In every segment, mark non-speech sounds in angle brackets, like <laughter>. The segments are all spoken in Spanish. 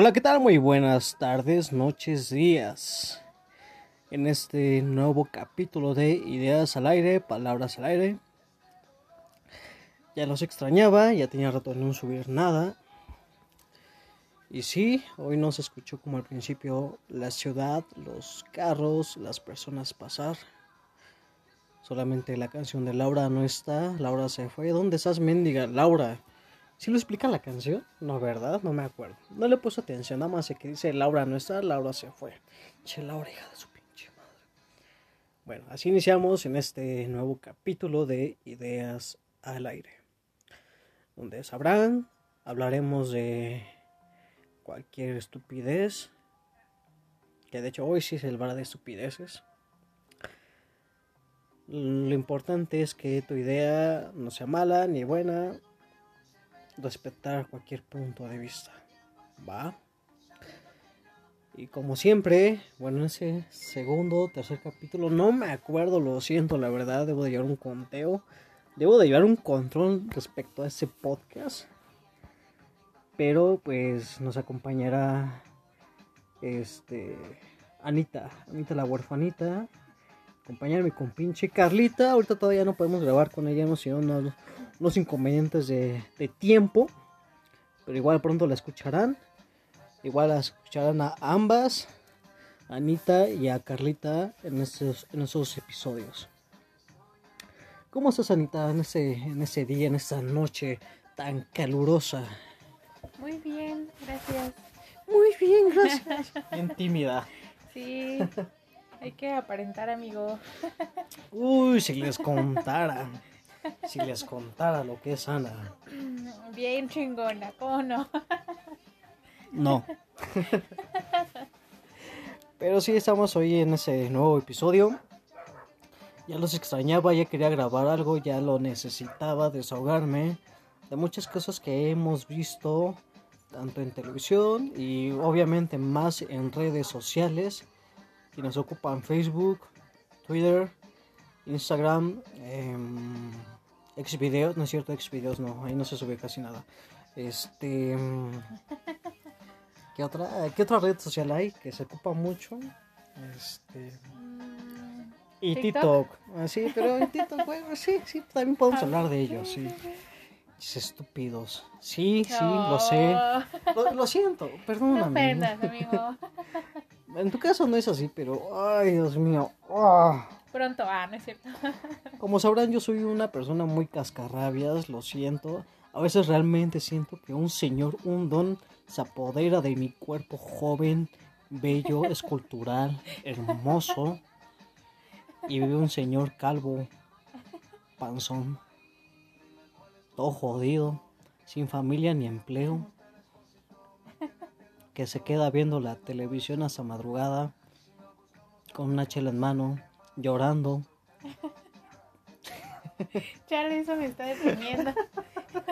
Hola, ¿qué tal? Muy buenas tardes, noches, días. En este nuevo capítulo de Ideas al aire, Palabras al aire. Ya los extrañaba, ya tenía rato de no subir nada. Y sí, hoy no se escuchó como al principio la ciudad, los carros, las personas pasar. Solamente la canción de Laura no está. Laura se fue. ¿Dónde estás, mendiga? Laura. ¿Sí lo explica la canción? No, ¿verdad? No me acuerdo. No le puse atención, nada más que dice Laura no está, Laura se fue. Che, Laura, hija de su pinche madre. Bueno, así iniciamos en este nuevo capítulo de Ideas al aire. Donde sabrán, hablaremos de cualquier estupidez. Que de hecho hoy sí es el bar de estupideces. Lo importante es que tu idea no sea mala ni buena, respetar cualquier punto de vista. ¿Va? Y como siempre, bueno, ese segundo, tercer capítulo, no me acuerdo, lo siento, la verdad, debo de llevar un conteo, debo de llevar un control respecto a ese podcast. Pero pues nos acompañará este Anita, Anita la huerfanita, acompañarme con pinche Carlita. Ahorita todavía no podemos grabar con ella, hemos sido unos, unos inconvenientes de, de, tiempo. Pero igual pronto la escucharán. Igual la escucharán a ambas, a Anita y a Carlita, en esos, en esos episodios. ¿Cómo estás, Anita, en ese, en ese día, en esa noche tan calurosa? Muy bien, gracias. Muy bien, gracias. <laughs> Bien tímida. Sí. Hay que aparentar, amigo. Uy, si les contara. <laughs> Si les contara lo que es Ana. Bien chingona, ¿cómo no? <laughs> No. Pero sí, estamos hoy en ese nuevo episodio. Ya los extrañaba, ya quería grabar algo, ya lo necesitaba, desahogarme de muchas cosas que hemos visto, tanto en televisión y obviamente más en redes sociales y nos ocupan Facebook, Twitter, Instagram, eh, Xvideos, no es cierto, Xvideos no, ahí no se sube casi nada. Este, ¿qué otra, qué otra red social hay que se ocupa mucho? Este, y TikTok, ah, sí, pero en TikTok, bueno, sí, sí, también podemos hablar de ellos, sí. Estúpidos. Sí, sí, no. lo sé. Lo, lo, siento, perdóname. No ofendas, amigo. <laughs> En tu caso no es así, pero ay, Dios mío. Oh. Pronto, ah, no es cierto. <laughs> Como sabrán, yo soy una persona muy cascarrabias, lo siento. A veces realmente siento que un señor, un don, se apodera de mi cuerpo joven, bello, <laughs> escultural, hermoso. Y vive un señor calvo, panzón, todo jodido, sin familia ni empleo que se queda viendo la televisión hasta madrugada con una chela en mano, llorando. <laughs> Charlie, eso me está deprimiendo.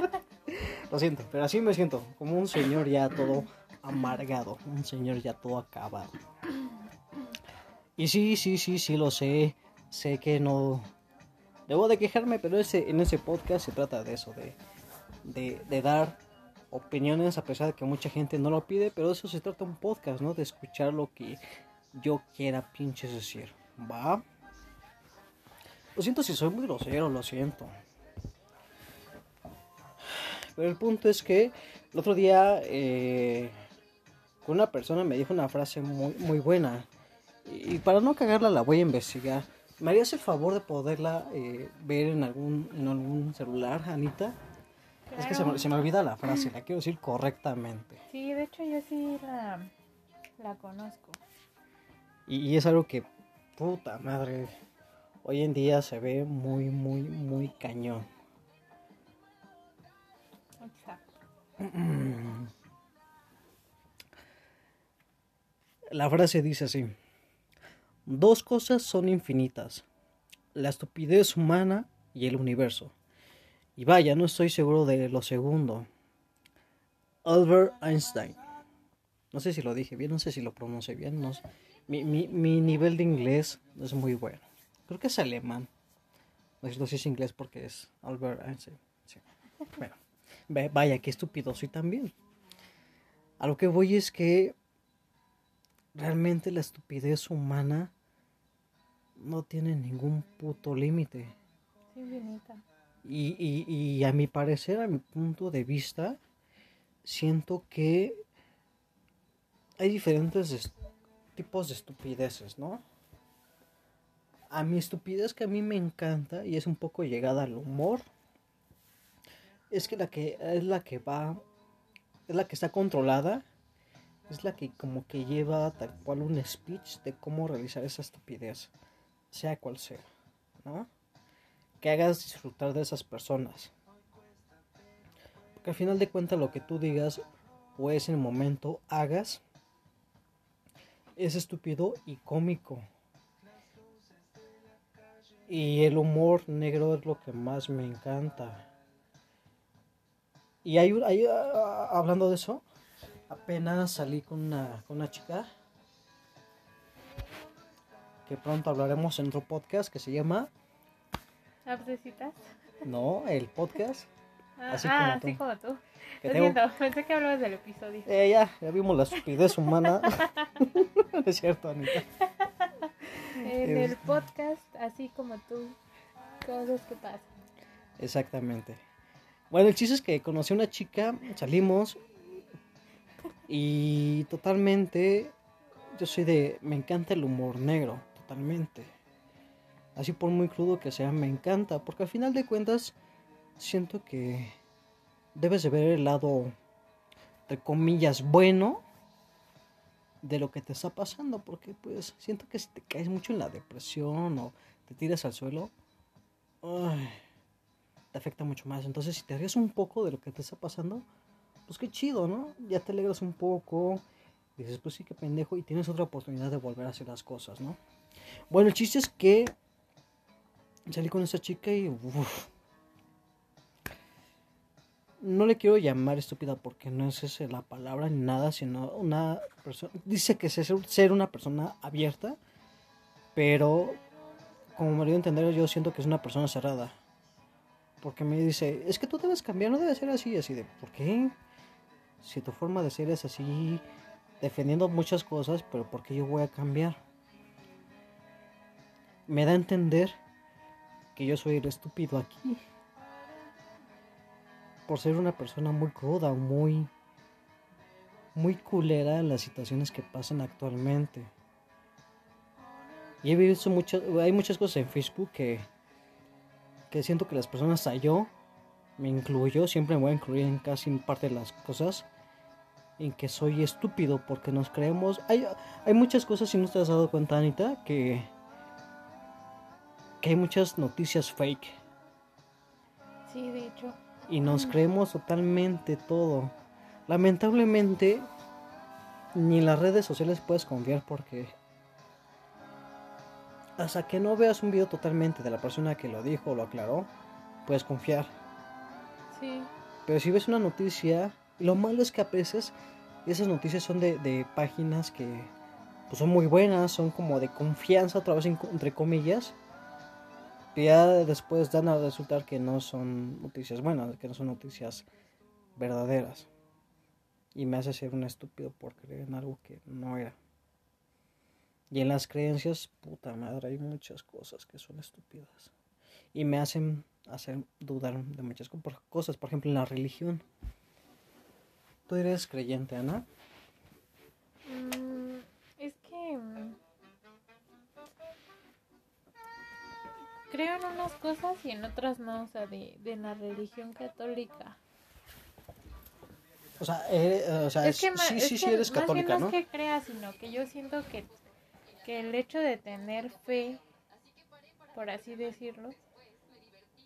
<laughs> Lo siento, pero así me siento, como un señor ya todo amargado, un señor ya todo acabado. Y sí, sí, sí, sí, lo sé, sé que no... Debo de quejarme, pero ese, en ese podcast se trata de eso, de, de, de dar opiniones a pesar de que mucha gente no lo pide, pero eso se trata un podcast, ¿no? De escuchar lo que yo quiera pinches decir, ¿va? Lo siento si soy muy grosero, lo siento. Pero el punto es que el otro día eh, una persona me dijo una frase muy, muy buena. Y para no cagarla la voy a investigar. ¿Me harías el favor de poderla eh, ver en algún, en algún celular, Anita? Claro. Es que se me, se me, olvida la frase, la quiero decir correctamente. Sí, de hecho yo sí la, la conozco. Y, y, es algo que, puta madre, hoy en día se ve muy, muy, muy cañón. La frase dice así. Dos cosas son infinitas. La estupidez humana y el universo. Y vaya, no estoy seguro de lo segundo. Albert Einstein. No sé si lo dije bien, no sé si lo pronuncié bien. No sé. mi, mi, mi, nivel de inglés es muy bueno. Creo que es alemán. No sé si es inglés porque es Albert Einstein. Sí. Bueno, vaya, qué estúpido soy también. A lo que voy es que realmente la estupidez humana no tiene ningún puto límite. Es. Y, y, y a mi parecer, a mi punto de vista, siento que hay diferentes tipos de estupideces, ¿no? A mi estupidez que a mí me encanta y es un poco llegada al humor, es que la que es la que va, es la que está controlada, es la que como que lleva tal cual un speech de cómo realizar esa estupidez, sea cual sea, ¿no? Que hagas disfrutar de esas personas. Porque al final de cuentas lo que tú digas o es el momento hagas es estúpido y cómico. Y el humor negro es lo que más me encanta. Y hay, un- hay, ah, hablando de eso, apenas salí con una, con una chica que pronto hablaremos en otro podcast que se llama ¿Abscesitas? No, el podcast. <laughs> Ah, Así ah, como así tú. como tú. Que Lo tengo- siento, pensé que hablabas del episodio. Eh, ya, ya vimos la estupidez humana. <laughs> Es cierto, Anita. En el podcast, así como tú, cosas que pasan. Exactamente. Bueno, el chiste es que conocí a una chica, salimos y totalmente yo soy de me encanta el humor negro, totalmente. Así por muy crudo que sea, me encanta, porque al final de cuentas siento que debes de ver el lado entre comillas bueno de lo que te está pasando, porque pues siento que si te caes mucho en la depresión o te tiras al suelo, te afecta mucho más. Entonces, si te ríes un poco de lo que te está pasando, pues qué chido, ¿no? Ya te alegras un poco, dices, pues sí, qué pendejo, y tienes otra oportunidad de volver a hacer las cosas, ¿no? Bueno, el chiste es que salí con esa chica y... no le quiero llamar estúpida porque no es esa la palabra ni nada, sino una persona... Dice que es ser, una persona abierta, pero como me dio a entender, yo siento que es una persona cerrada. Porque me dice, es que tú debes cambiar, no debes ser así, así de, ¿por qué? Si tu forma de ser es así, defendiendo muchas cosas, pero ¿por qué yo voy a cambiar? Me da a entender que yo soy el estúpido aquí. Por ser una persona muy cruda, muy, muy culera en las situaciones que pasan actualmente. Y he visto muchas, hay muchas cosas en Facebook que, que siento que las personas, hasta yo, me incluyo, siempre me voy a incluir en casi parte de las cosas, en que soy estúpido porque nos creemos. Hay, hay muchas cosas, si no te has dado cuenta, Anita, que, que hay muchas noticias fake Sí, de hecho. Y nos creemos totalmente todo. Lamentablemente, ni en las redes sociales puedes confiar porque hasta que no veas un video totalmente de la persona que lo dijo o lo aclaró, puedes confiar. Sí. Pero si ves una noticia, lo malo es que a veces esas noticias son de, de páginas que pues, son muy buenas, son como de confianza, otra vez en- entre comillas. Y ya después dan a resultar que no son noticias buenas, que no son noticias verdaderas. Y me hace ser un estúpido por creer en algo que no era. Y en las creencias, puta madre, hay muchas cosas que son estúpidas. Y me hacen hacer dudar de muchas cosas. Por ejemplo, en la religión. ¿Tú eres creyente, Ana? Creo en unas cosas y en otras no, o sea, de, de la religión católica. O sea, eh, o sea Es que es- sí, sí, sí eres más católica, bien ¿no? es que crea, sino que yo siento que, que el hecho de tener fe, por así decirlo,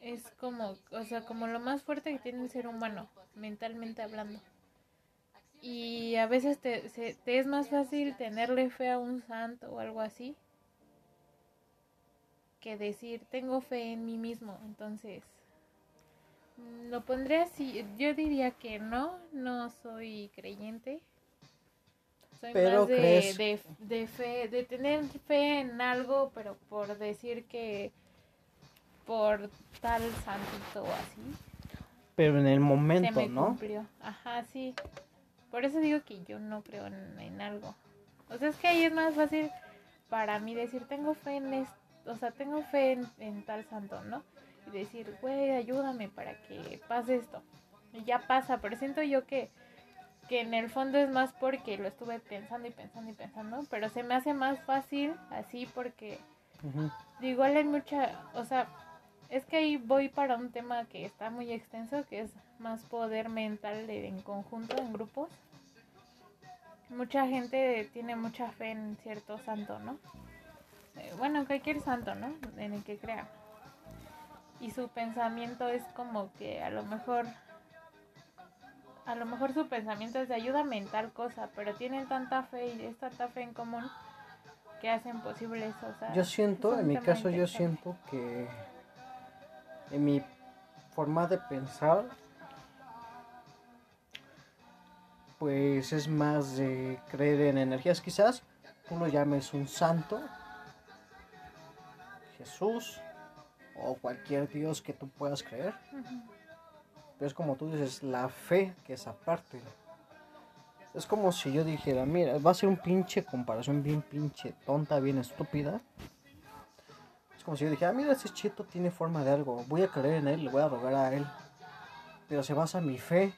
es como, o sea, como lo más fuerte que tiene el ser humano, mentalmente hablando. Y a veces te, se- te es más fácil tenerle fe a un santo o algo así que decir tengo fe en mí mismo. Entonces, lo pondré así. Yo diría que no, no soy creyente. Soy Pero más de, crees- de, de fe, de tener fe en algo, pero por decir que por tal santito o así, Pero en el se momento, me ¿no? cumplió. Ajá, sí. Por eso digo que yo no creo en, algo. O sea, es que ahí es más fácil para mí decir, tengo fe en esto, o sea, tengo fe en, en tal santo, ¿no? Y decir, güey, ayúdame para que pase esto. Y ya pasa, pero siento yo que que en el fondo es más porque lo estuve pensando y pensando y pensando, pero se me hace más fácil así porque igual hay mucha, o sea, es que ahí voy para un tema que está muy extenso, que es más poder mental en conjunto, en grupos. Mucha gente tiene mucha fe en cierto santo, ¿no? Eh, bueno, cualquier santo, ¿no? En el que crea. Y su pensamiento es como que a lo mejor a lo mejor su pensamiento es de ayuda mental cosa, pero tienen tanta fe y es tanta fe en común que hacen posible eso. yo siento, en mi caso yo siento que en mi forma de pensar, pues es más de creer en energías. Quizás tú lo llames un santo, Jesús o cualquier Dios que tú puedas creer. Pero es como tú dices, la fe que es aparte. Es como si yo dijera, mira, va a ser un pinche comparación bien pinche tonta, bien estúpida. Es como si yo dijera, mira, ese chito tiene forma de algo, voy a creer en él, le voy a rogar a él. Pero se basa en mi fe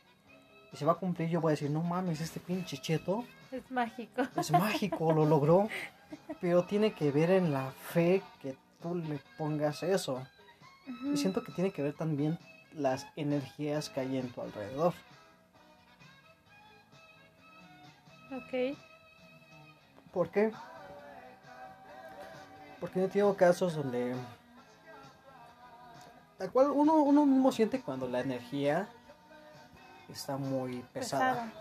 y se va a cumplir, yo voy a decir, no mames, este pinche cheto. Es mágico. Es mágico, lo logró. <laughs> Pero tiene que ver en la fe que tú le pongas eso. Y siento que tiene que ver también las energías que hay en tu alrededor. Ok. ¿Por qué? Porque yo tengo casos donde tal cual uno, uno mismo siente cuando la energía está muy pesada.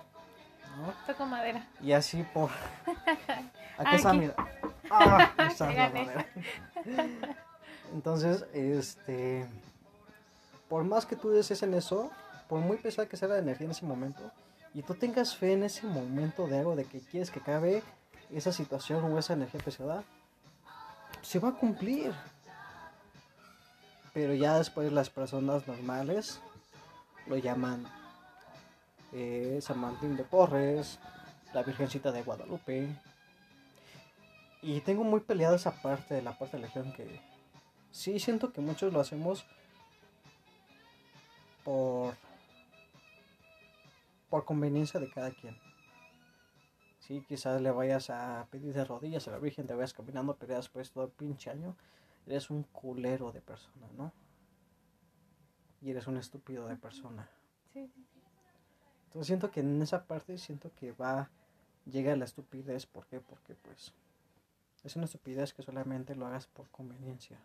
¿No? Toco madera. Y así por... <laughs> Aquí está, mira. Ah, <laughs> está la madera. <laughs> Entonces, este por más que tú desees en eso, por muy pesada que sea la energía en ese momento, y tú tengas fe en ese momento de algo, de que quieres que acabe esa situación o esa energía pesada, se va a cumplir. Pero ya después las personas normales lo llaman eh, San Martín de Porres, la Virgencita de Guadalupe. Y tengo muy peleada esa parte de la parte de la legión que sí siento que muchos lo hacemos por, por conveniencia de cada quien. Sí, quizás le vayas a pedir de rodillas a la Virgen, te vayas caminando, pero después todo el pinche año eres un culero de persona, ¿no? Y eres un estúpido de persona. Entonces siento que en esa parte siento que va, llega la estupidez. ¿Por qué? Porque pues es una estupidez que solamente lo hagas por conveniencia.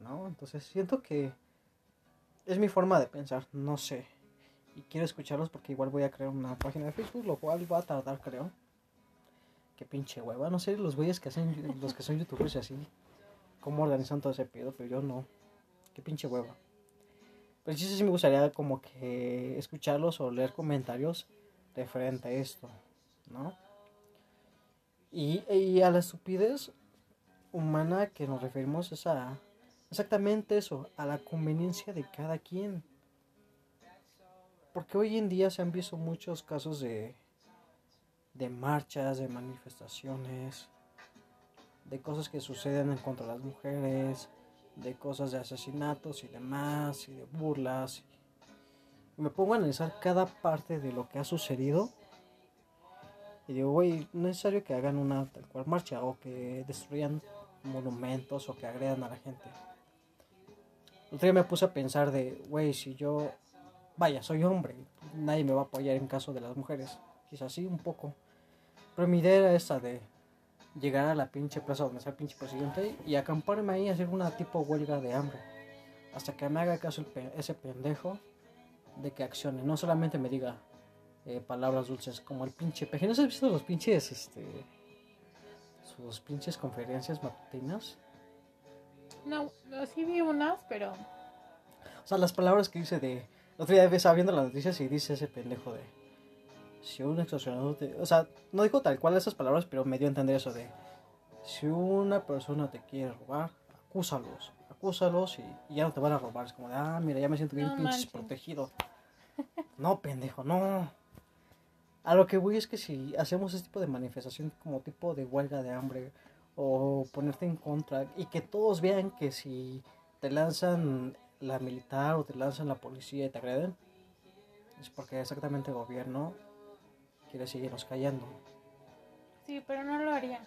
¿No? Entonces siento que es mi forma de pensar, no sé. Y quiero escucharlos porque igual voy a crear una página de Facebook, lo cual va a tardar, creo. Qué pinche hueva. No sé los güeyes que hacen, los que son youtubers y así, cómo organizan todo ese pedo, pero yo no. Qué pinche hueva. Pero sí, sí me gustaría como que escucharlos o leer comentarios referente a esto, ¿no? Y, y a la estupidez humana que nos referimos es a Exactamente eso, a la conveniencia de cada quien. Porque hoy en día se han visto muchos casos de, de marchas, de manifestaciones, de cosas que suceden en contra de las mujeres, de cosas de asesinatos y demás, y de burlas. Me pongo a analizar cada parte de lo que ha sucedido. Y digo, güey, no es necesario que hagan una tal cual marcha o que destruyan monumentos o que agredan a la gente. El otro día me puse a pensar de, güey, si yo, vaya, soy hombre, nadie me va a apoyar en caso de las mujeres. Quizás sí, un poco. Pero mi idea era esa de llegar a la pinche plaza donde está el pinche presidente y acamparme ahí y hacer una tipo huelga de hambre. Hasta que me haga caso ese pendejo de que accione. No solamente me diga eh, palabras dulces como el pinche peje. ¿No has visto los pinches, este, sus pinches conferencias matutinas? No, sí vi unas, pero. O sea, las palabras que dice de. El otro día estaba viendo las noticias y dice ese pendejo de. Si un extorsionador te. O sea, no dijo tal cual esas palabras, pero me dio a entender eso de. Si una persona te quiere robar, acúsalos. Acúsalos y, ya no te van a robar. Es como de, ah, mira, ya me siento bien pinches protegido. No, pendejo, no. A lo que voy es que si hacemos este tipo de manifestación como tipo de huelga de hambre o ponerte en contra y que todos vean que si te lanzan la militar o te lanzan la policía y te agreden, es porque exactamente el gobierno quiere seguirnos callando. Sí, pero no lo haría.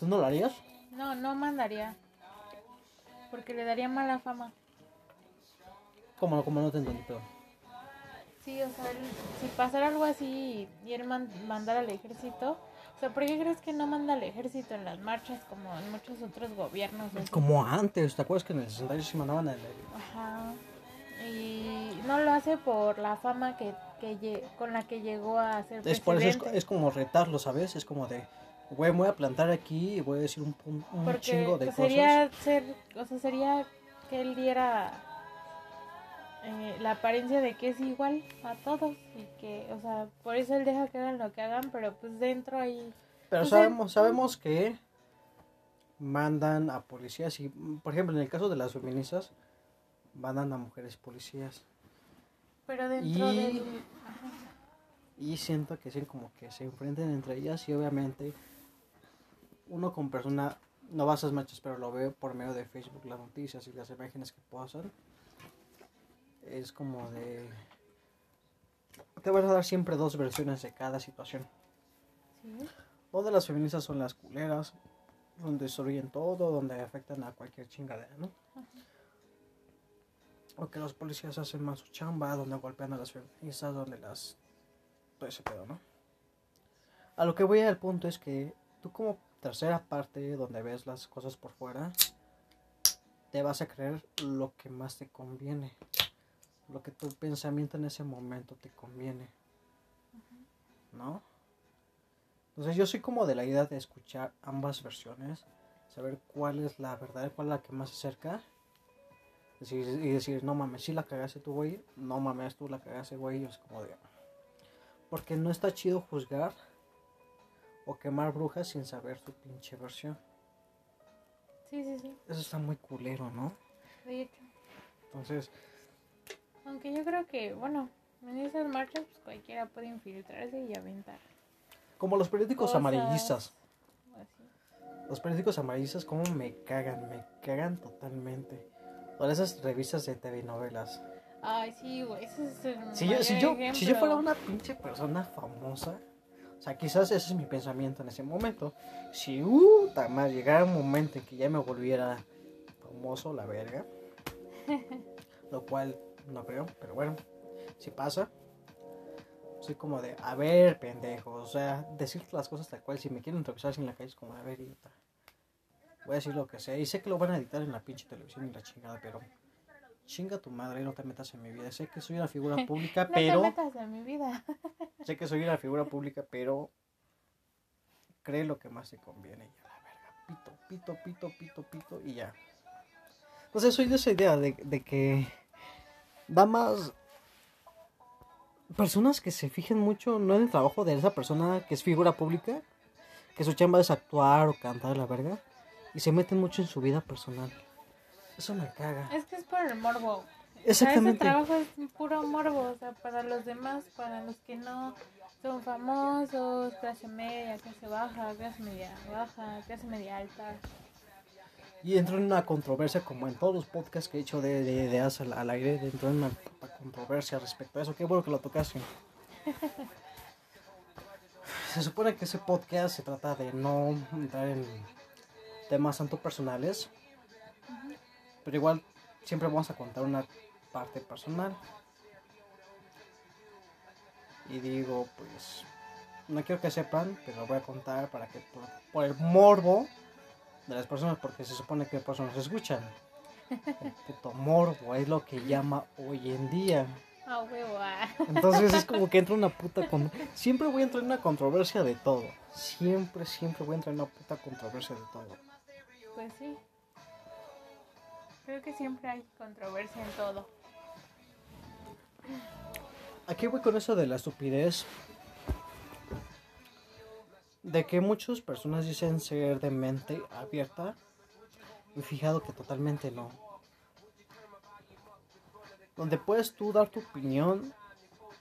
¿Tú no lo harías? No, no mandaría. Porque le daría mala fama. ¿Cómo, cómo no te entendí, pero... Sí, o sea, él- si pasara algo así y él man- mandara al ejército, o sea, ¿por qué crees que no manda al ejército en las marchas como en muchos otros gobiernos? así? Como antes, ¿te acuerdas que en el 68 sí mandaban el... Ajá. Y no lo hace por la fama que, que con la que llegó a ser Es por eso es, es como retarlo, ¿sabes? Es como de, güey, me voy a plantar aquí y voy a decir un, un, un chingo de sería ser, o sea, sería que él diera eh, la apariencia de que es igual a todos y que, o sea, por eso él deja que hagan lo que hagan, pero pues dentro ahí cosas. Pero Pues, sabemos, sabemos que mandan a policías y, por ejemplo, en el caso de las feministas, mandan a mujeres policías. pero dentro Y- del Y siento que sí, como que se enfrenten entre ellas y obviamente uno con persona, no va a esas marchas, pero lo veo por medio de Facebook, las noticias y las imágenes que pasan. Es como de... Te van a dar siempre dos versiones de cada situación. sí, Donde las feministas son las culeras, donde destruyen todo, donde afectan a cualquier chingadera, ¿no? O que los policías hacen más su chamba, donde golpean a las feministas, donde las... todo ese pedo, ¿no? A lo que voy al punto es que tú como tercera parte, donde ves las cosas por fuera, te vas a creer lo que más te conviene. Lo que tu pensamiento en ese momento te conviene. ¿No? Entonces yo soy como de la idea de escuchar ambas versiones, saber cuál es la verdad, cuál es la que más se acerca. Decir, y decir, no mames, sí la cagaste tú, güey. No mames, tú la cagaste, güey. Es como de... Porque no está chido juzgar o quemar brujas sin saber su pinche versión. sí, sí, sí, Eso está muy culero, ¿no? de hecho. Entonces, Aunque yo creo que, bueno, en esas marchas pues cualquiera puede infiltrarse y aventar. como los periódicos cosas amarillistas. así. Los periódicos amarillistas, como me cagan, me cagan totalmente. O esas revistas de TV novelas. Ay, sí, güey, ese es el Si yo, si, yo, si yo fuera una pinche persona famosa, o sea, quizás ese es mi pensamiento en ese momento. Si, uh, más llegara un momento en que ya me volviera famoso, la verga. <laughs> lo cual no creo, pero bueno, si pasa. Soy como de, a ver, pendejo, o sea, decir las cosas tal cual. Si me quieren revisar en la calle, es como, a ver, idiota. Voy a decir lo que sea. Y sé que lo van a editar en la pinche televisión y la chingada, pero chinga tu madre, no te metas en mi vida. Sé que soy una figura <laughs> pública, No pero. te metas en mi vida. <laughs> Sé que soy una figura pública, pero cree lo que más te conviene. Y a la verga, pito, pito, pito, pito, pito y ya. Entonces soy de esa idea de, de que da más personas que se fijen mucho no en el trabajo de esa persona que es figura pública, que su chamba es actuar o cantar la verga, y se meten mucho en su vida personal. Eso me caga. Es que es por el morbo. O sea, ese Exactamente. trabajo es puro morbo, o sea, para los demás, para los que no son famosos, clase media, clase baja, clase media baja, clase media alta. Y entro en una controversia, como en todos los podcasts que he hecho de, de ideas al, al aire, entro en una controversia respecto a eso. Qué bueno que lo tocaste. <laughs> Se supone que ese podcast se trata de no entrar en temas tanto personales, pero igual siempre vamos a contar una parte personal. Y digo, pues, no quiero que sepan, pero lo voy a contar para que por, por el morbo de las personas, porque se supone que personas escuchan. El puto morbo es lo que llama hoy en día. Ah, ah. Entonces es como que entra una puta con... Siempre voy a entrar en una controversia de todo. Siempre, siempre voy a entrar en una puta controversia de todo. Pues sí. Creo que siempre hay controversia en todo. Aquí voy con eso de la estupidez. De que muchas personas dicen ser de mente abierta. Y fijado que totalmente no. Donde puedes tú dar tu opinión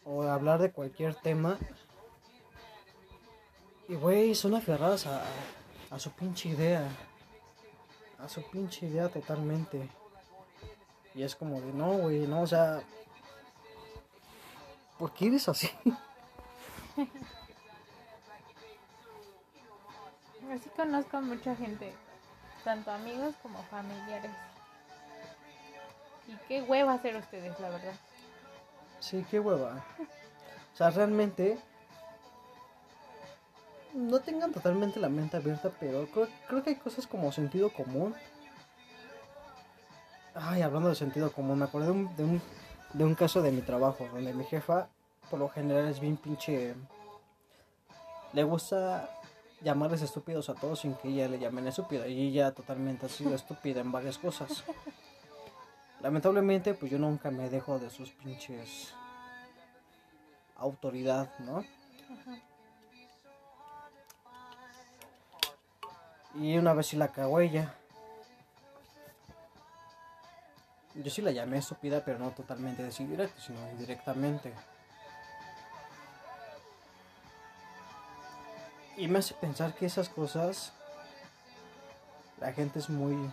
o hablar de cualquier tema. Y, güey, son aferradas a, a su pinche idea. A su pinche idea totalmente. Y es como de, no, güey, no, o sea... ¿Por qué eres así? <laughs> Así conozco a mucha gente, tanto amigos como familiares. Y qué hueva ser ustedes, la verdad. Sí, qué hueva. O sea, realmente no tengan totalmente la mente abierta, pero creo, creo que hay cosas como sentido común. Ay, hablando de sentido común, me acordé de un, de un, de un caso de mi trabajo, donde mi jefa, por lo general, es bien pinche... Le gusta llamarles estúpidos a todos sin que ella le llamen estúpida. Y ella totalmente ha sido <laughs> estúpida en varias cosas. Lamentablemente, pues yo nunca me dejo de sus pinches autoridad, ¿no? Ajá. Y una vez sí la cagó ella. Yo sí la llamé estúpida, pero no totalmente así directo, sino indirectamente. Y me hace pensar que esas cosas la gente es muy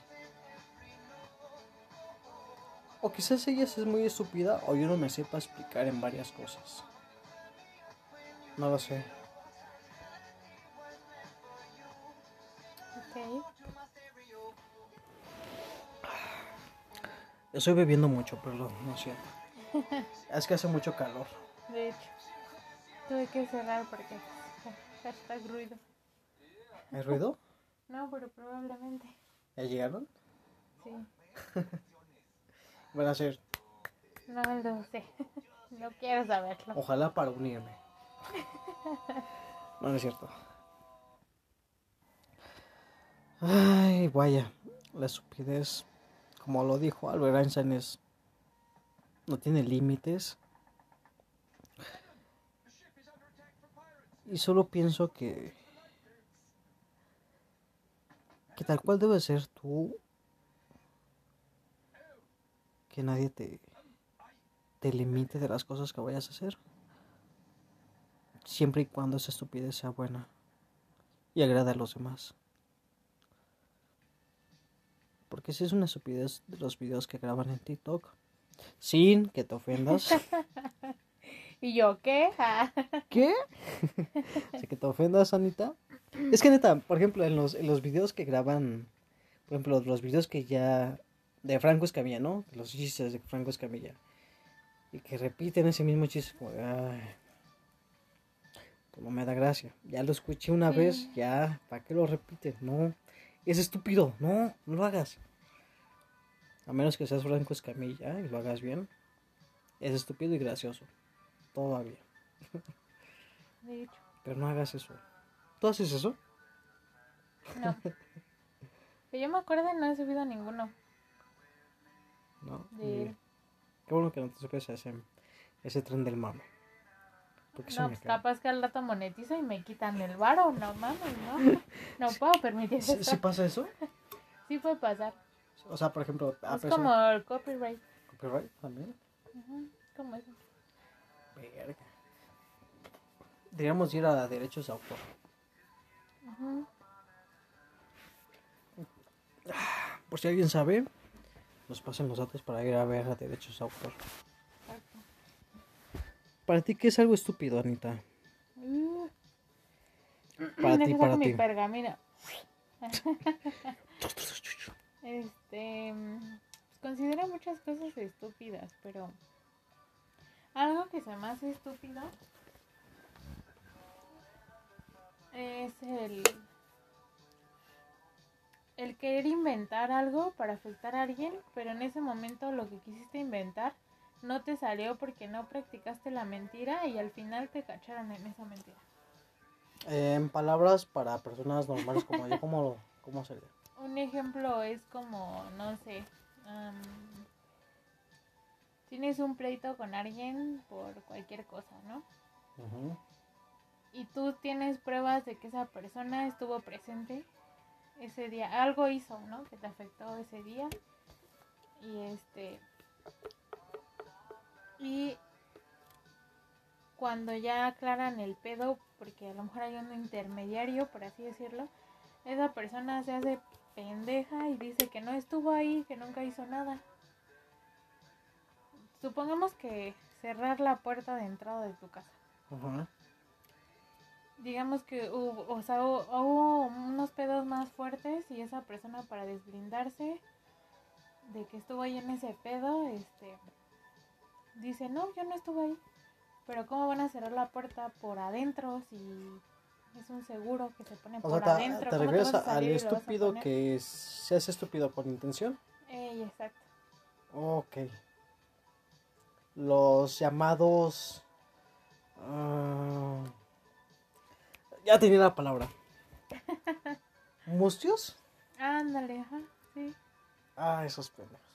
o quizás ella es muy estúpida o yo no me sepa explicar en varias cosas. No lo sé. Estoy bebiendo mucho, perdón, no sé. <laughs> Es que hace mucho calor. De hecho, tuve que cerrar porque hashtag ruido. ¿Hay ruido? <laughs> No, pero probablemente. ¿Ya llegaron? Sí. <laughs> Van a ser, No lo sé. No quiero saberlo. ojalá para unirme. No, no es cierto. Ay, vaya, la estupidez, como lo dijo Albert Einstein, es, no tiene límites. Y solo pienso que, que tal cual debe ser tú, que nadie te, te limite de las cosas que vayas a hacer. Siempre y cuando esa estupidez sea buena y agrade a los demás. Porque si es una estupidez de los videos que graban en TikTok, sin que te ofendas. <laughs> ¿Y yo qué? <laughs> ¿Qué? ¿Sin que te ofendas, Anita? Es que neta, por ejemplo, en los, en los videos que graban, por ejemplo, los videos que ya de Franco Escamilla, ¿no? Los chistes de Franco Escamilla. Y que repiten ese mismo chiste como de, ay, pues no me da gracia. Ya lo escuché una Sí. vez, ya, ¿para qué lo repiten? No, es estúpido, no, no lo hagas. A menos que seas Franco Escamilla y lo hagas bien. Es estúpido y gracioso. Todavía. <laughs> De hecho, Pero no hagas eso. ¿Tú haces eso? no. <laughs> Que yo me acuerdo no he subido ninguno. No. De-. Qué bueno que no te subes a ese, ese tren del mame. Porque No, pues capaz que al rato monetizo y me quitan el varo. No mames, no. <laughs> No puedo permitir ¿Sí, eso. sí pasa eso? Sí puede pasar. O sea, por ejemplo, a Es persona- como el copyright. copyright también. Ujú, como eso. Verga. Deberíamos ir a derechos de autor. Ujú. Por si alguien sabe, nos pasen los datos para ir a ver a derechos de autor. Para ti, ¿qué es algo estúpido, Anita? Uh. Para ti, para saco mi ti. pergamino. <laughs> Este. mm, Pues considero muchas cosas estúpidas, pero. Algo que se me hace estúpido. Es el. El querer inventar algo para afectar a alguien, pero en ese momento lo que quisiste inventar no te salió porque no practicaste la mentira y al final te cacharon en esa mentira. Eh, en palabras para personas normales como yo, ¿cómo, cómo sería? Un ejemplo es como, no sé, am, tienes un pleito con alguien por cualquier cosa, ¿no? Y tú tienes pruebas de que esa persona estuvo presente ese día, algo hizo, ¿no? Que te afectó ese día. Y este... Y cuando ya aclaran el pedo, porque a lo mejor hay un intermediario, por así decirlo, esa persona se hace pendeja y dice que no estuvo ahí, que nunca hizo nada. Supongamos que cerrar la puerta de entrada de tu casa. Ajá. Digamos que hubo, o sea, hu- hubo unos pedos más fuertes y esa persona para desblindarse de que estuvo ahí en ese pedo, este, dice, no, yo no estuve ahí. Pero ¿cómo van a cerrar la puerta por adentro si es un seguro que se pone O por sea, ¿te, adentro? te ¿Cómo refieres al estúpido que se hace estúpido por intención? Exacto. Ok. Los llamados... ah, ya tenía la palabra. <laughs> ¿Mustios? Ándale, ajá, sí. Ah, esos pendejos.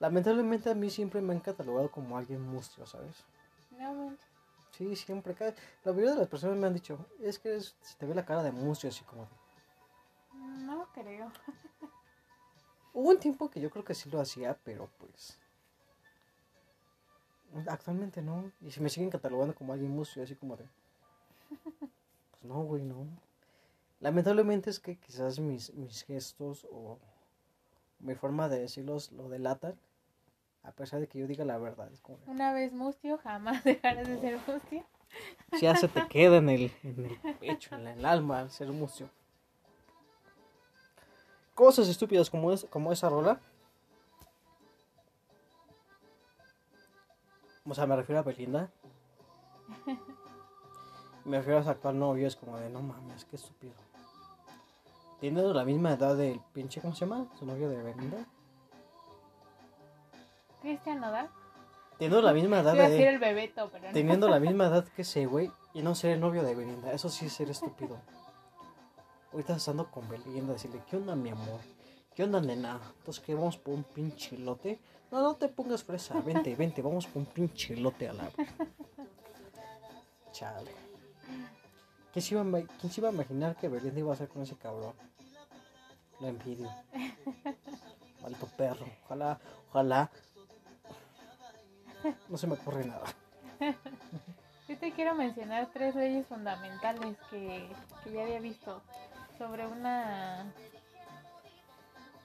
Lamentablemente a mí siempre me han catalogado como alguien mustio, ¿sabes? No. Sí, siempre. La mayoría de las personas me han dicho, es que es- se te ve la cara de mustio, así como... No creo. <laughs> Hubo un tiempo que yo creo que sí lo hacía, pero pues... Actualmente no. Y si me siguen catalogando como alguien mustio, así como de... <laughs> Pues no, güey, no. Lamentablemente es que quizás mis, mis gestos o mi forma de decirlos lo delatan. A pesar de que yo diga la verdad. Es como Una vez mustio, jamás <laughs> dejarás de ser mustio. Si ya se te queda en el, en el <laughs> pecho, en el alma, al ser mustio. Cosas estúpidas como, es, como esa rola. O sea, me refiero a Belinda. <laughs> Me refiero a su actual novio, es como de no mames, qué estúpido. Teniendo la misma edad del pinche, ¿cómo se llama? Su novio de Belinda. Cristian Nodal. Teniendo la misma edad Iba a decir de. el bebeto, pero no. Teniendo la misma edad que <laughs> ese güey y no ser el novio de Belinda. Eso sí es ser estúpido. Ahorita estando con Belinda, decirle, ¿qué onda, mi amor? ¿Qué onda, nena? Entonces, ¿qué? ¿Vamos por un pinche lote? No, no te pongas fresa. Vente, vente, vamos por un pinche lote a la... <laughs> Chale. ¿Quién se, iba a, quién se iba a imaginar que Belinda iba a hacer con ese cabrón? Lo envidio. <laughs> Maldito perro. Ojalá, ojalá. No se me ocurre nada. Yo te quiero mencionar tres leyes fundamentales que, que ya había visto sobre una...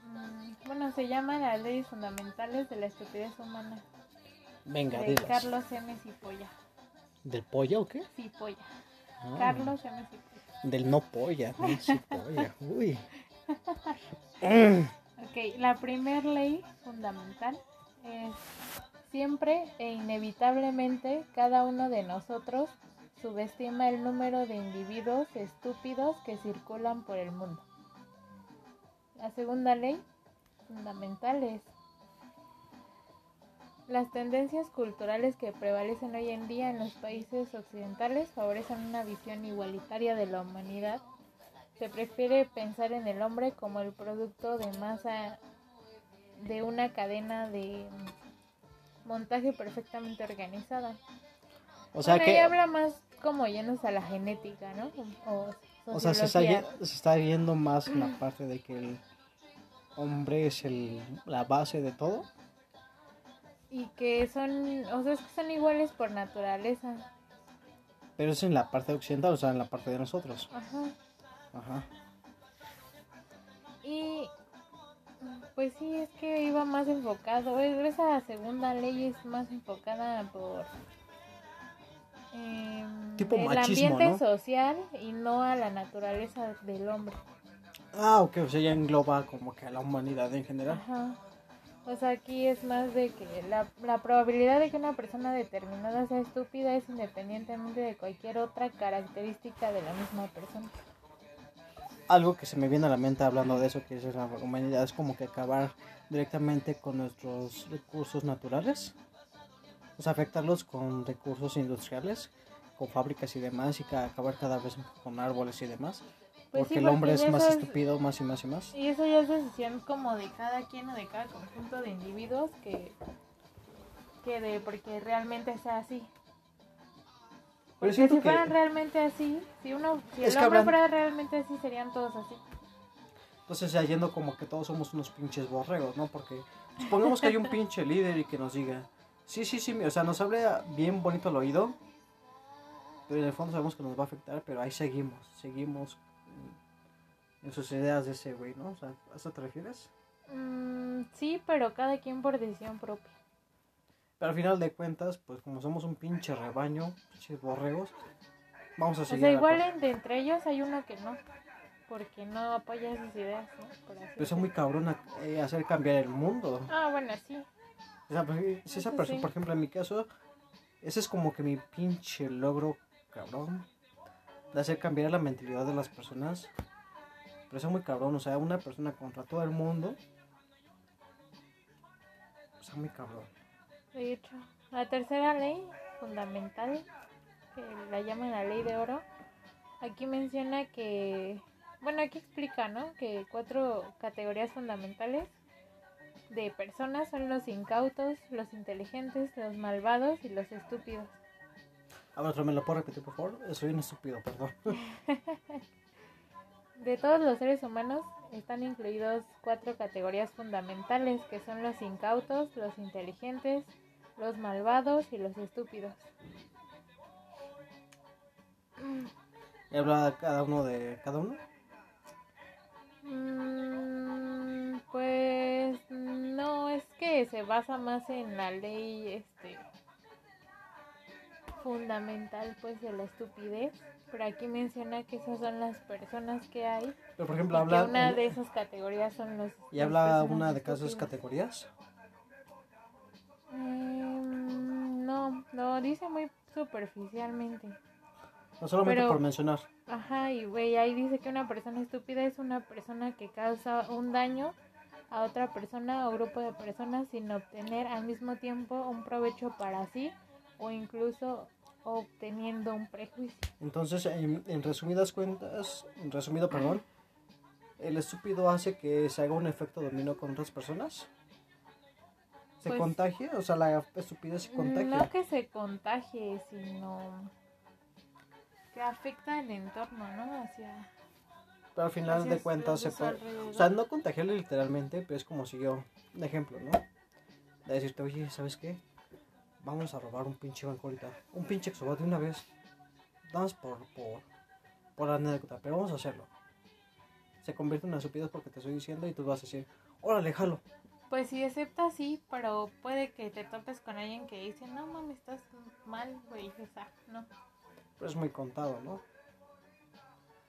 mm, Bueno, se llaman las leyes fundamentales de la estupidez humana Venga, de dilas. Carlos M. Cipolla. ¿Del pollo o qué? Cipolla. Ah, Carlos M. Cipolla. Del no polla, no sí polla. Uy. Ok, la primera ley fundamental es siempre e inevitablemente cada uno de nosotros subestima el número de individuos estúpidos que circulan por el mundo. La segunda ley fundamental es las tendencias culturales que prevalecen hoy en día en los países occidentales favorecen una visión igualitaria de la humanidad se prefiere pensar en el hombre como el producto de masa de una cadena de montaje perfectamente organizada. O sea bueno, ahí que, habla más como llenos a la genética, ¿no? O, o sea, se está, se está viendo más la parte de que el hombre es el, la base de todo. Y que son, o sea, es que son iguales por naturaleza. Pero es en la parte occidental, o sea, en la parte de nosotros. Ajá. Ajá. Y pues sí, es que iba más enfocado. es- Esa segunda ley es más enfocada por em, Tipo el machismo, ambiente ¿no? social y no a la naturaleza del hombre. Ah, ok, o sea, ya engloba como que a la humanidad en general. Ajá. O sea, aquí es más de que la, la probabilidad de que una persona determinada sea estúpida es independientemente de cualquier otra característica de la misma persona. Algo que se me viene a la mente hablando de eso, que es la humanidad, es como que acabar directamente con nuestros recursos naturales. O sea, afectarlos con recursos industriales, con fábricas y demás, y ca- acabar cada vez con árboles y demás. Pues porque sí, el hombre porque es más es- estúpido, más y más y más. Y eso ya es decisión como de cada quien o de cada conjunto de individuos que, que de porque realmente sea así. Pero si que- fueran realmente así, si uno, si el Es hombre fuera realmente así, serían todos así. Entonces ya yendo como que todos somos unos pinches borregos, ¿no? Porque supongamos que hay un pinche líder y que nos diga, sí, sí, sí, o sea, nos hable bien bonito al oído, Pero en el fondo sabemos que nos va a afectar, pero ahí seguimos, seguimos en sus ideas de ese güey, ¿no? O sea, ¿a eso te refieres? Mm, sí, pero cada quien por decisión propia. Pero al final de cuentas, pues como somos un pinche rebaño, pinches borregos, vamos a O seguir. sea, a la igual entre ellos hay uno que no, porque no apoya esas ideas, ¿no? Por así Pero es muy cabrón eh, hacer cambiar el mundo. Ah, bueno, sí. O sea, pues, si esa Eso persona, sí. por ejemplo, en mi caso, ese es como que mi pinche logro, cabrón, de hacer cambiar la mentalidad de las personas. Pero eso es muy cabrón, o sea, una persona contra todo el mundo. O sea, muy cabrón. De hecho, la tercera ley fundamental, que la llaman la ley de oro, aquí menciona que, bueno, aquí explica, ¿no? Que cuatro categorías fundamentales de personas son los incautos, los inteligentes, los malvados y los estúpidos. A ver, ¿me lo puedo repetir, por favor? Soy un estúpido, perdón. <laughs> De todos los seres humanos están incluidos cuatro categorías fundamentales que son los incautos, los inteligentes, los malvados y los estúpidos. ¿Y habla cada uno de cada uno? Mm, pues no, es que se basa más en la ley este fundamental pues de la estupidez, pero aquí menciona que esas son las personas que hay Pero, por y ejemplo, que habla... una de esas categorías son los ¿Y habla una de cada esas estúpidas. categorías? Em, no, lo dice muy superficialmente. No solamente Pero- por mencionar. Ajá, y güey, ahí dice que una persona estúpida es una persona que causa un daño a otra persona o grupo de personas sin obtener al mismo tiempo un provecho para sí o incluso obteniendo un prejuicio. Entonces, en, en resumidas cuentas, en resumido, perdón, el estúpido hace que se haga un efecto dominó con otras personas. ¿Se Pues- contagia? O sea, la estupidez se contagia. No que se contagie, sino que afecta el entorno, ¿no? Hacia, Pero al final hacia de cuentas se puede... O sea, no contagiarle literalmente, pero es como si yo, un ejemplo, ¿no? De decirte, oye, ¿sabes qué? Vamos a robar un pinche banco ahorita. Un pinche exobat de una vez. Vamos por, por, por anécdota, pero vamos a hacerlo. Se convierte en una estupidez porque te estoy diciendo y tú vas a decir, órale, jalo. Pues sí, acepta sí, pero puede que te topes con alguien que dice, no mames, estás mal, güey, o sea, no. Pero es muy contado, ¿no?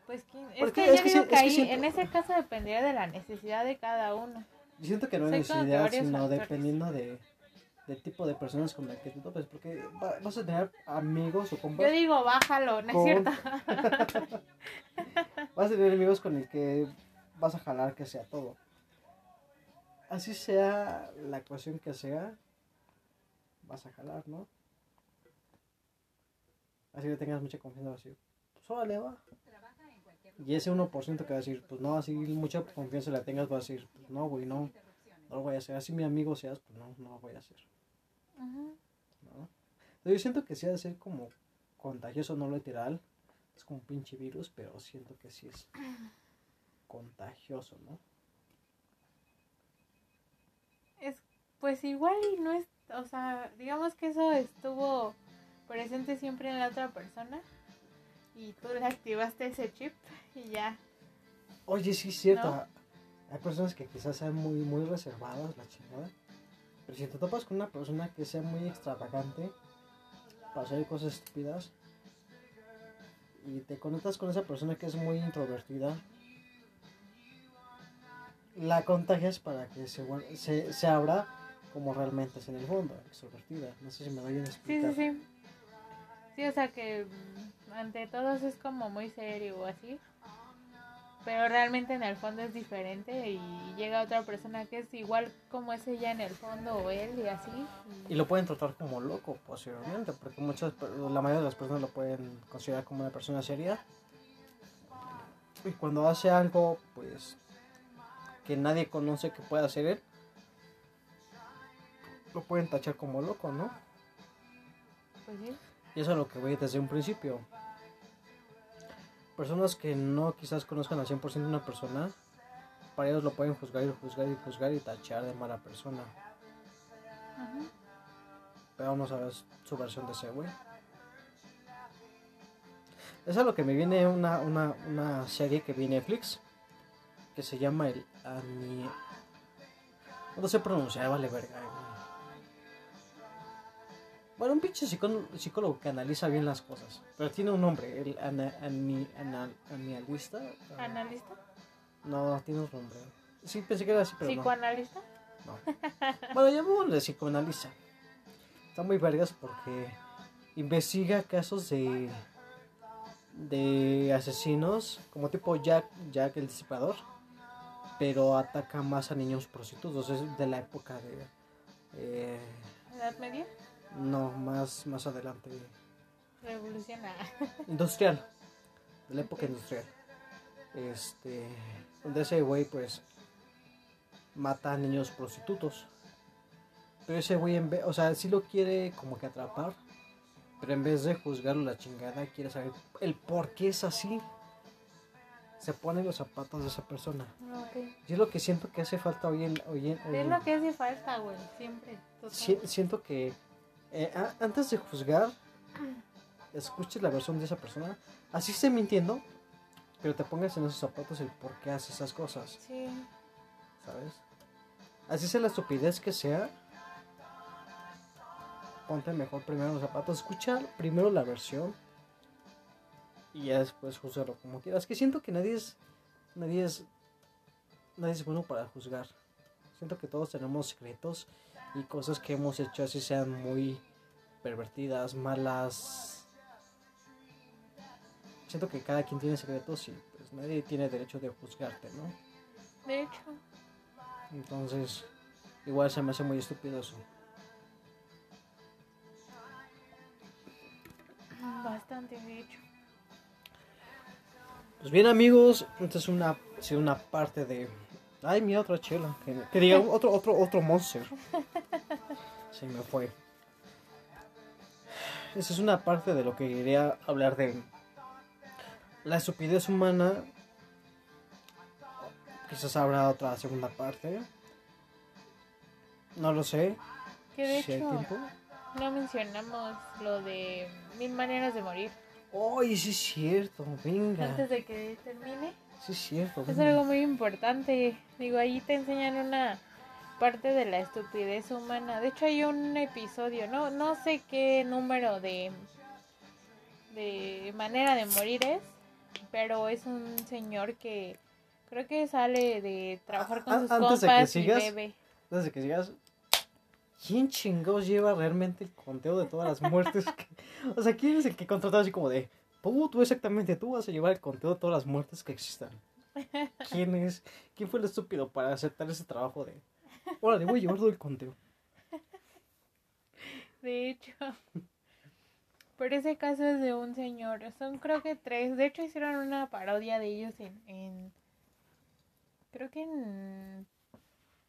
Pues ¿quién? es que es yo que digo sí- que es que ahí, siento- en ese caso dependería de la necesidad de cada uno. Yo siento que no es necesidad, sino factores. dependiendo de, del tipo de personas con las que te topes. Porque va- vas a tener amigos o compas. Yo digo, bájalo, ¿no es cierto? <laughs> Vas a tener amigos con el que vas a jalar que sea todo. Así sea la ecuación que sea, vas a jalar, ¿no? Así que tengas mucha confianza, decir, pues órale, va. Y ese 1% que va a decir, pues no, así mucha confianza la tengas, va a decir, pues no, güey, no, no lo voy a hacer. Así mi amigo seas, pues no, no lo voy a hacer. ¿no? Yo siento que sí ha de ser como contagioso, no literal. Es como un pinche virus, pero siento que sí es contagioso, ¿no? Es, pues igual y no es, o sea, digamos que eso estuvo presente siempre en la otra persona y tú le activaste ese chip y ya. Oye, sí es cierto. ¿No? Hay personas que quizás sean muy, muy reservadas, la chingada. Pero si te topas con una persona que sea muy extravagante para hacer cosas estúpidas y te conectas con esa persona que es muy introvertida, la contagias para que se, se, se abra como realmente es en el fondo, extrovertida. No sé si me doy a Sí, explicar. sí, sí. Sí, o sea que mm, ante todos es como muy serio o así. Pero realmente en el fondo es diferente y llega otra persona que es igual como es ella en el fondo o él y así. Y lo pueden tratar como loco posiblemente, porque muchas, la mayoría de las personas lo pueden considerar como una persona seria. Y cuando hace algo, pues, que nadie conoce que pueda hacer él, lo pueden tachar como loco, ¿no? Pues sí. Y eso es lo que voy desde un principio. Personas que no quizás conozcan al 100% una persona, para ellos lo pueden juzgar y juzgar y juzgar y tachar de mala persona. Ujú. Pero no sabes su versión de ese güey. Es a lo que me viene una, una, una serie que viene Netflix. Que se llama el Ani... No sé pronunciar, vale verga. Bueno, un pinche psicó- psicólogo que analiza bien las cosas. Pero tiene un nombre, el ana, ani- ana- analista. ¿Analista? No, tiene otro nombre. Sí, pensé que era así, pero no. ¿Psicoanalista? No. Bueno, llamémosle psicoanalista. Está muy vergas porque investiga casos de de asesinos como tipo Jack Jack el Disipador, pero ataca más a niños prostitutos. Es de la época de eh, ¿Edad media? No más más adelante Revolución. ah. industrial de la época industrial. Este donde ese güey pues mata a niños prostitutos. Pero ese güey, en vez, o sea, sí lo quiere como que atrapar. Pero en vez de juzgarlo la chingada, quiere saber el por qué es así. Se pone los zapatos de esa persona. Ok. Y es lo que siento que hace falta hoy en... Hoy en, hoy Es lo que hace falta, güey. Siempre. Si- siento que eh, antes de juzgar, escuches la versión de esa persona. Así esté mintiendo, pero te pongas en esos zapatos el por qué hace esas cosas, Sí. ¿sabes? Así sea la estupidez que sea, ponte mejor primero los zapatos, escucha primero la versión y ya después juzgarlo como quieras. Que siento que nadie es, nadie es, nadie es bueno para juzgar. Siento que todos tenemos secretos y cosas que hemos hecho así sean muy pervertidas, malas. Siento que cada quien tiene secretos y pues nadie tiene derecho de juzgarte, ¿no? De hecho. Entonces, igual se me hace muy estúpido eso. Bastante, de hecho. Pues bien amigos, esta es una, una parte de... Ay, mira otra chela. Que, diga otro, otro, otro monster. Se me fue. Esa es una parte de lo que quería hablar de la estupidez humana. Quizás habrá otra segunda parte. No lo sé. Que de si hecho no mencionamos lo de mil maneras de morir. Ay, sí es cierto, venga. Antes de que termine. Sí es cierto. Es algo muy importante. Digo, ahí te enseñan una parte de la estupidez humana. De hecho, hay un episodio, no, no sé qué número de, de manera de morir es, pero es un señor que creo que sale de trabajar con Ah, sus antes de que compas y sigas, bebe. Desde que sigas. ¿Quién chingados lleva realmente el conteo de todas las muertes? que- O sea, ¿quién es el que contrató así como de. Tú, tú exactamente, tú vas a llevar el conteo de todas las muertes que existan. <laughs> ¿Quién es? ¿Quién fue el estúpido para aceptar ese trabajo de. Órale, voy a llevar todo el conteo. De hecho, por ese caso es de un señor. Son creo que tres. De hecho, hicieron una parodia de ellos en, en creo que en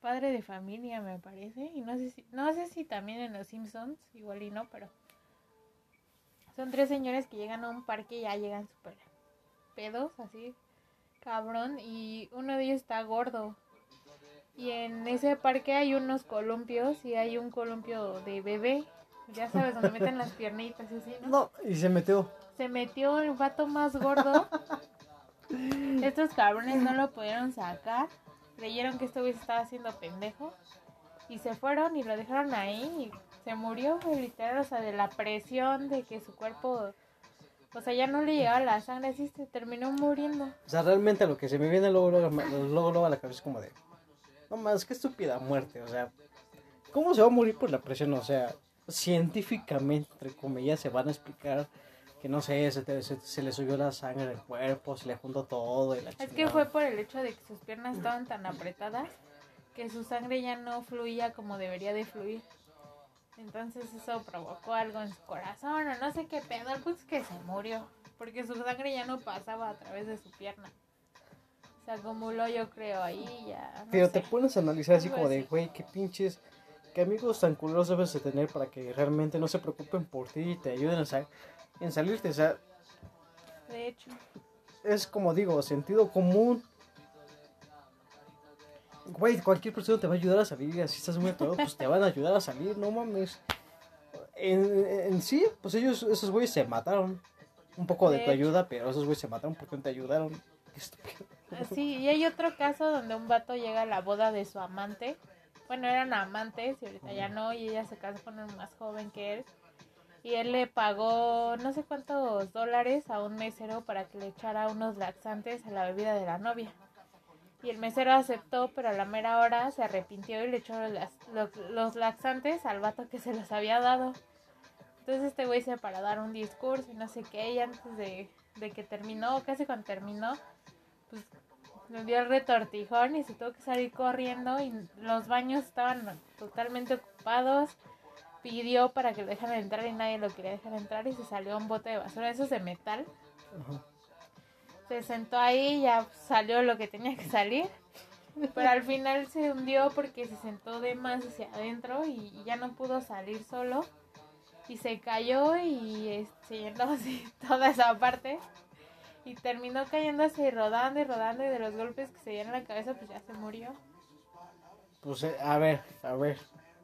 Padre de Familia, me parece. Y no sé si, no sé si también en Los Simpsons, igual y no, pero son tres señores que llegan a un parque y ya llegan súper pedos, así, cabrón. Y uno de ellos está gordo. Y en ese parque hay unos columpios y hay un columpio de bebé. Ya sabes, donde meten las piernitas y así, ¿no? No, y se metió. Se metió el vato más gordo. Estos cabrones no lo pudieron sacar. Creyeron que este güey estaba haciendo pendejo. Y se fueron y lo dejaron ahí. Y se murió, literal. O sea, de la presión de que su cuerpo. O sea, ya no le llegaba la sangre. Así se terminó muriendo. O sea, realmente lo que se me viene luego, luego, luego, luego a la cabeza es como de. No más, qué estúpida muerte. O sea, ¿cómo se va a morir por la presión? O sea, científicamente, entre comillas, se van a explicar que no sé, se, te- se, se le subió la sangre al cuerpo, se le juntó todo. Y la Es que fue por el hecho de que sus piernas estaban tan apretadas que su sangre ya no fluía como debería de fluir. Entonces eso provocó algo en su corazón o no sé qué pedo, el punto es que se murió porque su sangre ya no pasaba a través de su pierna. Se acumuló yo creo ahí ya. no Pero sé. te pones a analizar así como de, güey, qué pinches, qué amigos tan culeros debes de tener para que realmente no se preocupen por ti y te ayuden a sa- en salirte. O sea, De hecho, es como digo, sentido común. Güey, cualquier persona te va a ayudar a salir. Así estás muy atorado, pues te van a ayudar a salir, no mames. En, en sí, pues ellos, esos güeyes se mataron. un poco de, De tu ayuda, pero esos güeyes se mataron porque no te ayudaron. Qué estúpido. Ah, Sí, y hay otro caso donde un vato llega a la boda de su amante. Bueno, eran amantes y ahorita ya no, y ella se casó con un más joven que él. Y él le pagó no sé cuántos dólares a un mesero para que le echara unos laxantes a la bebida de la novia. Y el mesero aceptó, pero a la mera hora se arrepintió y le echó los, los, laxantes al vato que se los había dado. Entonces este güey se para dar un discurso y no sé qué, y antes de, que terminó, casi cuando terminó, pues le dio el retortijón y se tuvo que salir corriendo y los baños estaban totalmente ocupados. Pidió para que lo dejaran entrar y nadie lo quería dejar entrar y se salió un bote de basura, esos de metal. Ajá. Se sentó ahí, ya salió lo que tenía que salir. Pero al final se hundió porque se sentó de más hacia adentro y y ya no pudo salir solo. Y se cayó y eh, se llenó así <laughs> toda esa parte. Y terminó cayéndose y rodando y rodando y de los golpes que se dieron en la cabeza pues ya se murió. Pues eh, a ver, a ver.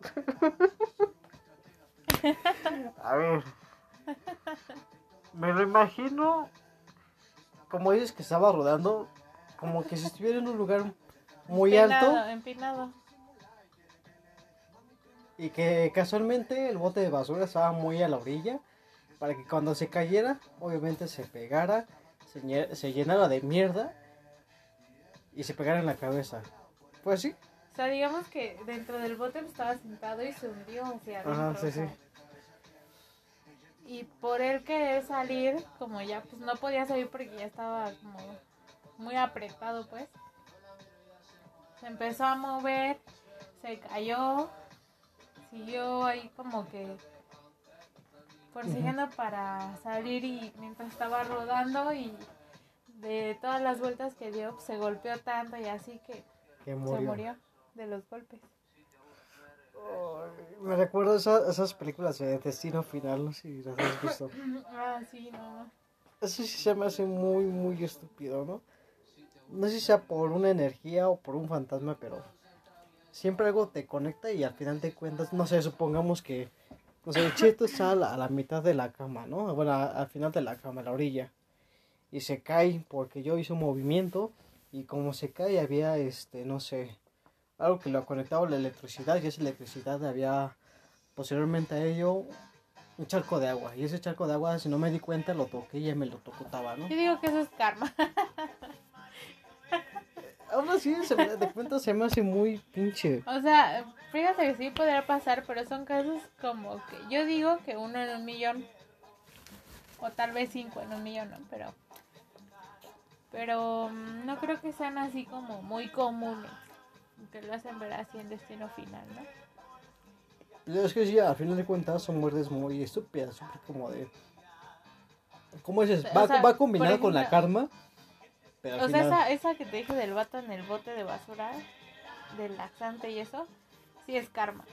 <laughs> a ver. Me lo imagino. Como dices que estaba rodando, como que si estuviera en un lugar muy empinado, alto Empinado. y que casualmente el bote de basura estaba muy a la orilla para que cuando se cayera, obviamente se pegara, se, se llenara de mierda y se pegara en la cabeza. Pues sí. O sea, digamos que dentro del bote estaba sentado y se hundió hacia adentro. Ajá, sí, sí. Y por él querer salir, como ya pues no podía salir porque ya estaba como muy apretado pues. Se empezó a mover, se cayó, siguió ahí como que persiguiendo para salir y mientras estaba rodando y de todas las vueltas que dio pues, se golpeó tanto y así que Que murió. se murió de los golpes. Me recuerdo esa- esas películas de Destino Final, no sé si las has visto. <laughs> ah, sí, no. Eso sí se me hace muy, muy estúpido, ¿no? No sé si sea por una energía o por un fantasma, pero siempre algo te conecta y al final de cuentas, no sé, supongamos que, no sé, el cheto está a la, a la mitad de la cama, ¿no? Bueno, a- al final de la cama, a la orilla. Y se cae porque yo hice un movimiento y como se cae había, este, no sé, algo que lo ha conectado a la electricidad y esa electricidad había posteriormente a ello un charco de agua. Y ese charco de agua, si no me di cuenta, lo toqué y ya me lo tocotaba, ¿no? Yo digo que eso es karma. <laughs> Aún así, se me, de cuenta se me hace muy pinche. O sea, fíjate que sí podría pasar, pero son casos como que yo digo que uno en un millón. O tal vez cinco en un millón, ¿no? Pero. Pero mm, no creo que sean así como muy comunes. Que lo hacen ver así en destino final, ¿no? Pero Es que sí, al final de cuentas son muertes muy estúpidas, siempre como de... ¿Cómo dices? O Va, sea, va combinado por con la ejemplo- karma, pero O sea, esa, esa que te dije del vato en el bote de basura, del laxante y eso, sí es karma.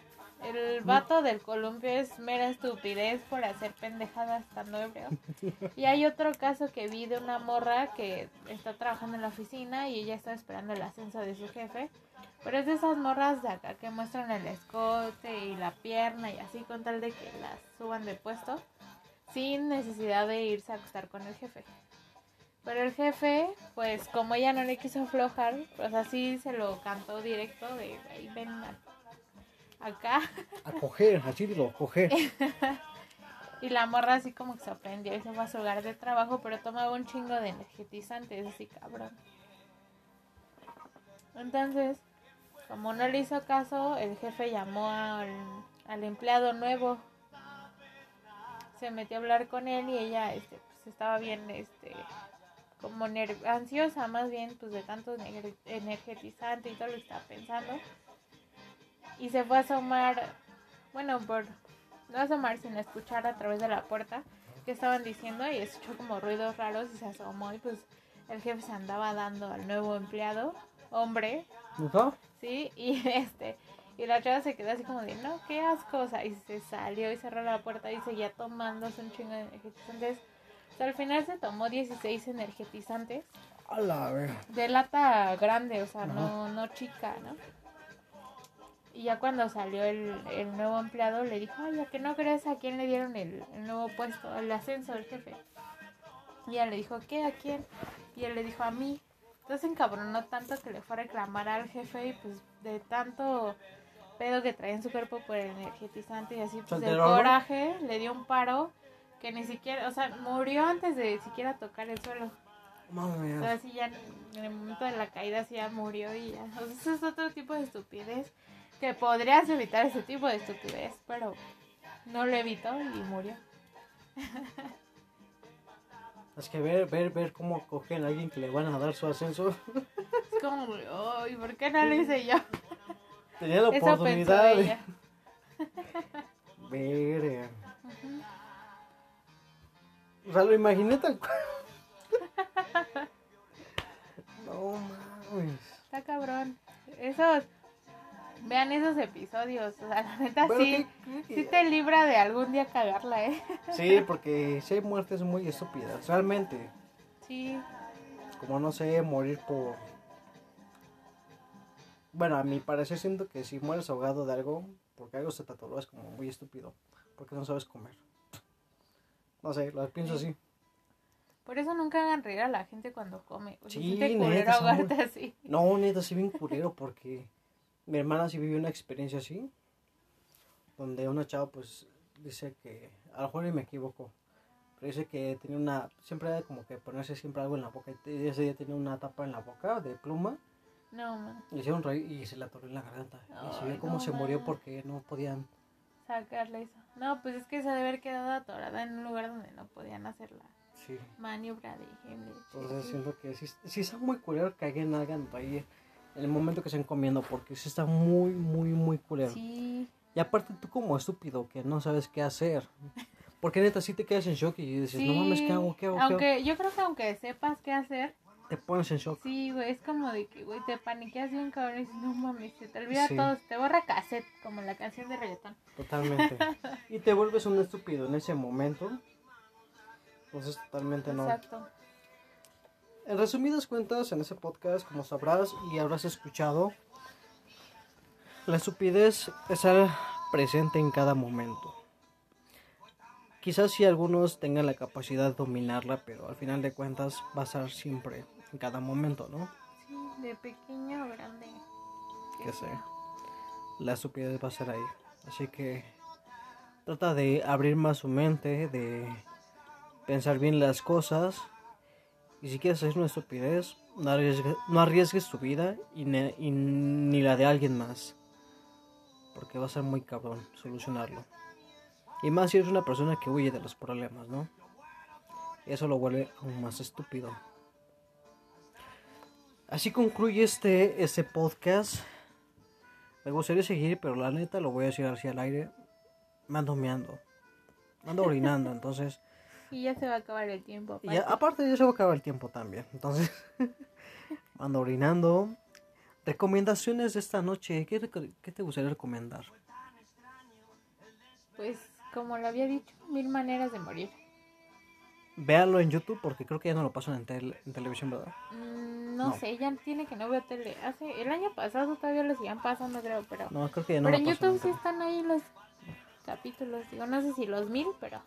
El vato del columpio es mera estupidez por hacer pendejadas estando ebrio. <laughs> Y hay otro caso que vi de una morra que está trabajando en la oficina y ella está esperando el ascenso de su jefe. Pero es de esas morras de acá que muestran el escote y la pierna y así con tal de que las suban de puesto sin necesidad de irse a acostar con el jefe. Pero el jefe, pues como ella no le quiso aflojar, pues así se lo cantó directo de, "Ey, ven acá. A coger, así lo coger. <laughs> Y la morra así como que se ofendió y se fue a su lugar de trabajo, pero tomaba un chingo de energetizantes, así cabrón. Entonces, como no le hizo caso, el jefe llamó al, al empleado nuevo. Se metió a hablar con él y ella este, pues, estaba bien este, como ansiosa más bien pues de tanto ener- energetizante y todo lo que estaba pensando. Y se fue a asomar, bueno, por no asomar sino escuchar a través de la puerta que estaban diciendo y escuchó como ruidos raros y se asomó y pues el jefe se andaba dando al nuevo empleado, hombre, ¿No? Sí, y <laughs> este, y la chava se quedó así como de, no, qué asco, o sea, y se salió y cerró la puerta y seguía tomándose un chingo de energetizantes. O sea, al final se tomó 16 energetizantes A la de lata grande, o sea, no, no chica, ¿no? Y ya cuando salió el, el nuevo empleado le dijo, ay, ¿a que no crees a quién le dieron el, el nuevo puesto, el ascenso del jefe? Y ella le dijo, ¿qué? ¿A quién? Y él le dijo, a mí. Entonces encabronó tanto que le fue a reclamar al jefe y pues de tanto pedo que traía en su cuerpo por el energetizante y así, pues el coraje le dio un paro que ni siquiera, o sea, murió antes de siquiera tocar el suelo. Sea, así ya en el momento de la caída sí ya murió y ya. O sea, eso es otro tipo de estupidez que podrías evitar ese tipo de estupidez, pero no lo evitó y murió. Es que ver, ver, ver cómo cogen a alguien que le van a dar su ascenso. Es como, ay, ¿por qué no lo hice yo? Tenía la Eso pensó oportunidad de <laughs> ver. eh. O sea, lo imaginé tal cual. <laughs> No mames. Está cabrón. Esos, vean esos episodios. O sea, la neta Bueno, sí, ¿qué- qué- sí te libra de algún día cagarla, ¿eh? Sí, porque si hay muertes muy estúpidas. Realmente. Sí, Como no sé, morir por. Bueno, a mi parecer siento que si mueres ahogado de algo, porque algo se te atoró, es como muy estúpido. Porque no sabes comer. No sé, lo pienso así. por eso nunca hagan reír a la gente cuando come. O sea, Sí, neta, ahogarte así. No, neta, sí bien culero porque mi hermana sí vivió una experiencia así. Donde una chava pues dice que, a lo mejor me equivoco, pero dice que tenía una, siempre era como que ponerse siempre algo en la boca. Y ese día tenía una tapa en la boca de pluma. No, man. Le hicieron reír y se la atoró en la garganta. y se vio cómo no se murió ma. porque no podían. Sacarle eso. No, pues es que se ha de haber quedado atorada en un lugar donde no podían hacer la Sí. maniobra de Heimlich. Entonces siento que sí, sí está muy culero que alguien hagan reír el momento que estén comiendo porque sí está muy, muy, muy culero. Sí, Y aparte tú como estúpido que no sabes qué hacer. Porque neta sí te quedas en shock y dices, no mames, ¿qué hago? ¿Qué hago? ¿Qué hago? Aunque yo creo que aunque sepas qué hacer, Te pones en shock. sí, güey, es como de que, güey, te paniqueas bien cabrón y dices, no mames, se te olvida Sí. todo, se te borra cassette, como la canción de reggaetón. Totalmente. <laughs> y te vuelves un estúpido en ese momento. Entonces totalmente no. Exacto. En resumidas cuentas, en ese podcast, como sabrás y habrás escuchado, la estupidez es estar presente en cada momento. Quizás si algunos tengan la capacidad de dominarla, pero al final de cuentas va a estar siempre en cada momento, ¿no? Sí, de pequeño o grande. Que sé. La estupidez va a estar ahí. Así que trata de abrir más su mente, de pensar bien las cosas. Y si quieres hacer una estupidez, no arriesgues, no arriesgues tu vida y, ne- y ni la de alguien más. Porque va a ser muy cabrón solucionarlo. Y más si eres una persona que huye de los problemas, ¿no? Eso lo vuelve aún más estúpido. Así concluye este, este podcast. Me gustaría seguir, pero la neta lo voy a decir hacia el aire. Me ando meando. Me ando orinando, <laughs> entonces. Y ya se va a acabar el tiempo. Y ya- aparte. aparte ya se va a acabar el tiempo también. Entonces, <laughs> ando orinando. Recomendaciones de esta noche. ¿Qué, qué te gustaría recomendar? Pues, como lo había dicho, mil maneras de morir. Véanlo en YouTube porque creo que ya no lo pasan en, tel- en televisión, ¿verdad? Mm, no, No. sé, ya tiene que no veo tele. Hace, el año pasado todavía lo siguen pasando, creo, pero... No, creo que ya no pero lo en. YouTube sí están ahí los capítulos. Digo, no sé si los mil, pero...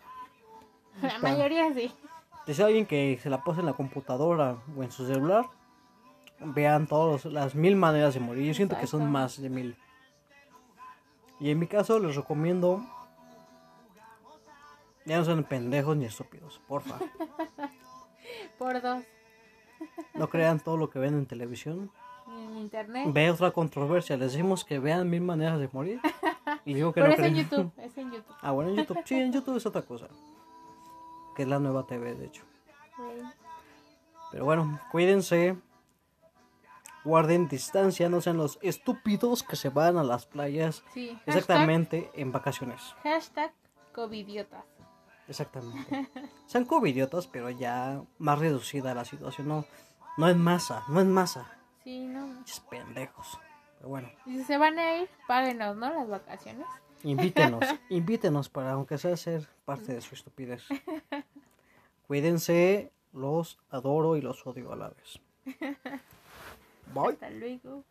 La mayoría sí. Si alguien que se la pasa en la computadora o en su celular, vean todas las mil maneras de morir. Yo siento que son Exacto. más de mil. Y en mi caso les recomiendo, ya no sean pendejos ni estúpidos, porfa. <laughs> Por dos. <laughs> No crean todo lo que ven en televisión. En internet. Ve otra controversia, les decimos que vean mil maneras de morir. <laughs> Y digo que Pero no es en creen. YouTube, es en YouTube. Ah, bueno, en YouTube. Sí, en YouTube es otra cosa. Que es la nueva TV, de hecho. Pero bueno, cuídense. Guarden distancia, no sean los estúpidos que se van a las playas Sí. Hashtag, exactamente en vacaciones. hashtag covidiotas. Exactamente. <laughs> Sean covidiotas, pero ya más reducida la situación. No, no en masa, no en masa. Sí, no. Pinches pendejos. Pero bueno, Y si se van a ir, páguenos, ¿no? Las vacaciones. Invítenos, <laughs> invítenos para aunque sea ser parte de su estupidez. <laughs> Cuídense, los adoro y los odio a la vez. <laughs> Bye. Hasta luego.